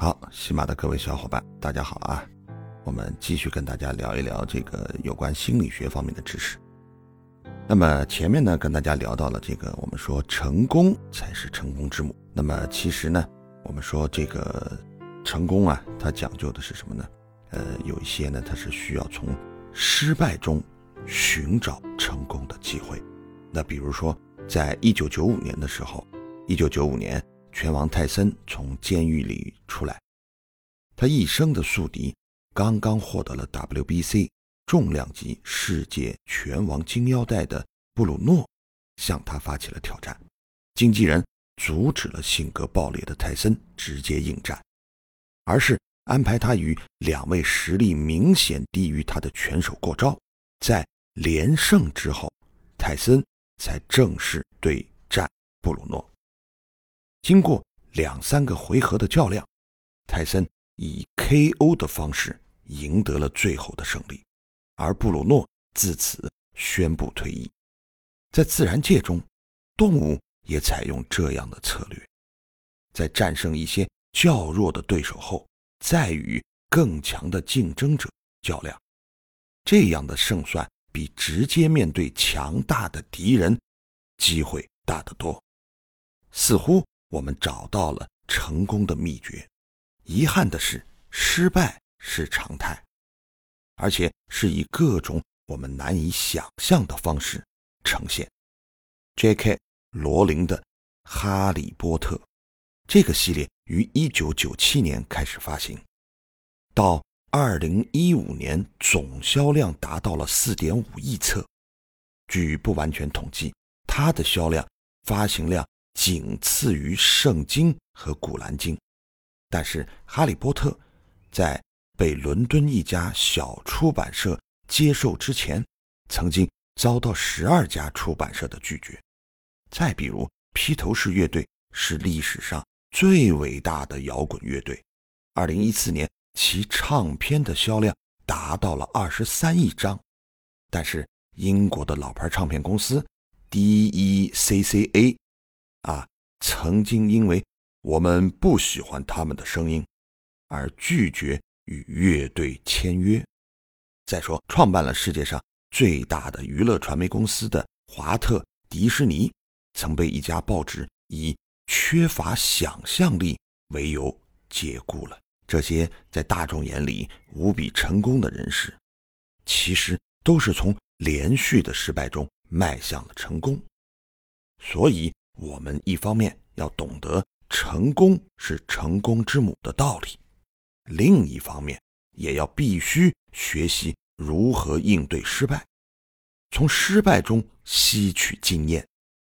好，喜马的各位小伙伴，大家好啊！我们继续跟大家聊一聊这个有关心理学方面的知识。那么前面呢，跟大家聊到了这个，我们说成功才是成功之母。那么其实呢，我们说这个成功啊，它讲究的是什么呢？呃，有一些呢，它是需要从失败中寻找成功的机会。那比如说，在一九九五年的时候，一九九五年，拳王泰森从监狱里出来，他一生的宿敌刚刚获得了 WBC。重量级世界拳王金腰带的布鲁诺向他发起了挑战，经纪人阻止了性格暴烈的泰森直接应战，而是安排他与两位实力明显低于他的拳手过招，在连胜之后，泰森才正式对战布鲁诺。经过两三个回合的较量，泰森以 KO 的方式赢得了最后的胜利。而布鲁诺自此宣布退役。在自然界中，动物也采用这样的策略：在战胜一些较弱的对手后，再与更强的竞争者较量。这样的胜算比直接面对强大的敌人机会大得多。似乎我们找到了成功的秘诀。遗憾的是，失败是常态。而且是以各种我们难以想象的方式呈现。J.K. 罗琳的《哈利波特》这个系列于一九九七年开始发行，到二零一五年总销量达到了四点五亿册。据不完全统计，它的销量发行量仅次于《圣经》和《古兰经》，但是《哈利波特》在被伦敦一家小出版社接受之前，曾经遭到十二家出版社的拒绝。再比如，披头士乐队是历史上最伟大的摇滚乐队，二零一四年其唱片的销量达到了二十三亿张，但是英国的老牌唱片公司 D.E.C.C.A. 啊，曾经因为我们不喜欢他们的声音而拒绝。与乐队签约。再说，创办了世界上最大的娱乐传媒公司的华特迪士尼，曾被一家报纸以缺乏想象力为由解雇了。这些在大众眼里无比成功的人士，其实都是从连续的失败中迈向了成功。所以，我们一方面要懂得成功是成功之母的道理。另一方面，也要必须学习如何应对失败，从失败中吸取经验，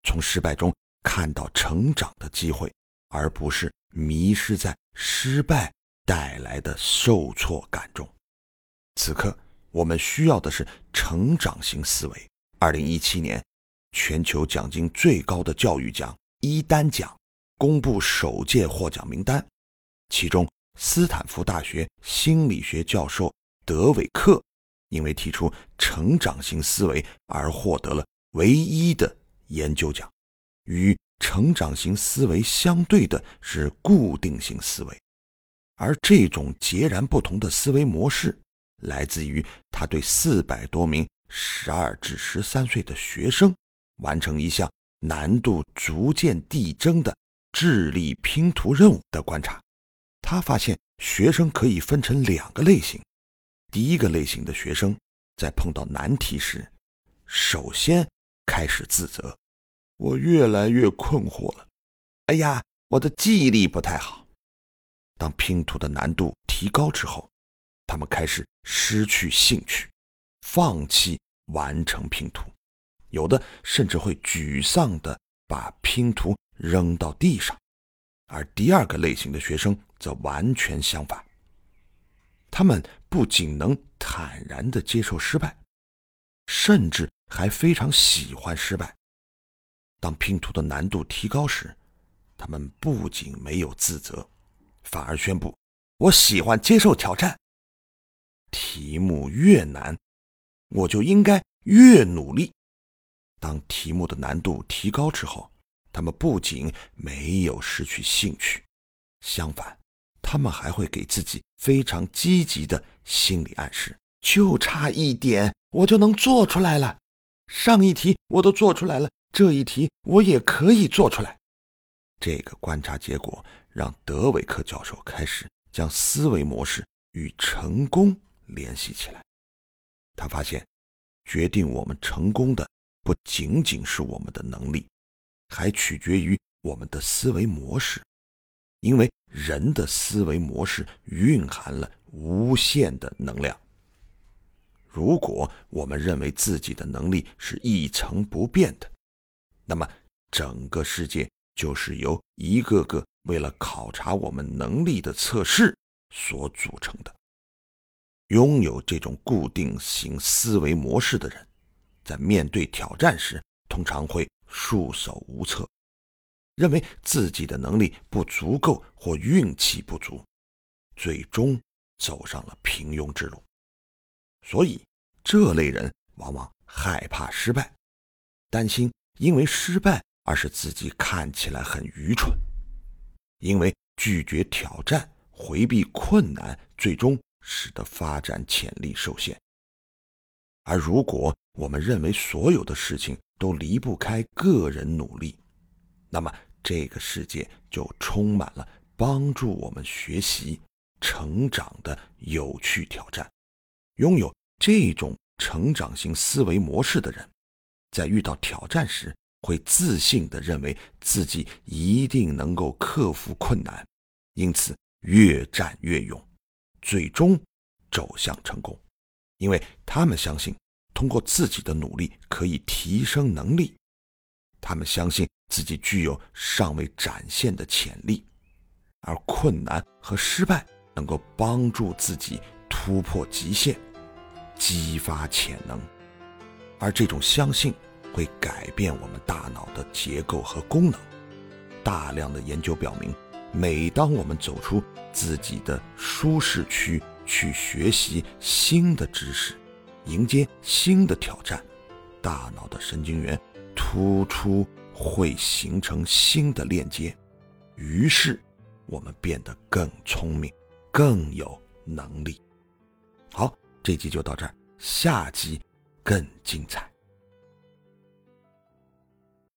从失败中看到成长的机会，而不是迷失在失败带来的受挫感中。此刻，我们需要的是成长型思维。二零一七年，全球奖金最高的教育奖伊丹奖公布首届获奖名单，其中。斯坦福大学心理学教授德韦克，因为提出成长型思维而获得了唯一的研究奖。与成长型思维相对的是固定型思维，而这种截然不同的思维模式，来自于他对四百多名十二至十三岁的学生完成一项难度逐渐递增的智力拼图任务的观察。他发现学生可以分成两个类型，第一个类型的学生在碰到难题时，首先开始自责：“我越来越困惑了。”“哎呀，我的记忆力不太好。”当拼图的难度提高之后，他们开始失去兴趣，放弃完成拼图，有的甚至会沮丧地把拼图扔到地上。而第二个类型的学生则完全相反，他们不仅能坦然地接受失败，甚至还非常喜欢失败。当拼图的难度提高时，他们不仅没有自责，反而宣布：“我喜欢接受挑战。题目越难，我就应该越努力。”当题目的难度提高之后，他们不仅没有失去兴趣，相反，他们还会给自己非常积极的心理暗示，就差一点我就能做出来了。上一题我都做出来了，这一题我也可以做出来。这个观察结果让德韦克教授开始将思维模式与成功联系起来。他发现，决定我们成功的不仅仅是我们的能力，还取决于我们的思维模式。因为人的思维模式蕴含了无限的能量。如果我们认为自己的能力是一成不变的，那么整个世界就是由一个个为了考察我们能力的测试所组成的。拥有这种固定型思维模式的人，在面对挑战时，通常会束手无策。认为自己的能力不足够或运气不足，最终走上了平庸之路。所以，这类人往往害怕失败，担心因为失败而使自己看起来很愚蠢，因为拒绝挑战、回避困难，最终使得发展潜力受限。而如果我们认为所有的事情都离不开个人努力，那么，这个世界就充满了帮助我们学习、成长的有趣挑战。拥有这种成长型思维模式的人，在遇到挑战时，会自信地认为自己一定能够克服困难，因此越战越勇，最终走向成功。因为他们相信，通过自己的努力可以提升能力。他们相信自己具有尚未展现的潜力，而困难和失败能够帮助自己突破极限，激发潜能。而这种相信会改变我们大脑的结构和功能。大量的研究表明，每当我们走出自己的舒适区，去学习新的知识，迎接新的挑战，大脑的神经元。突出会形成新的链接，于是我们变得更聪明，更有能力。好，这集就到这儿，下集更精彩。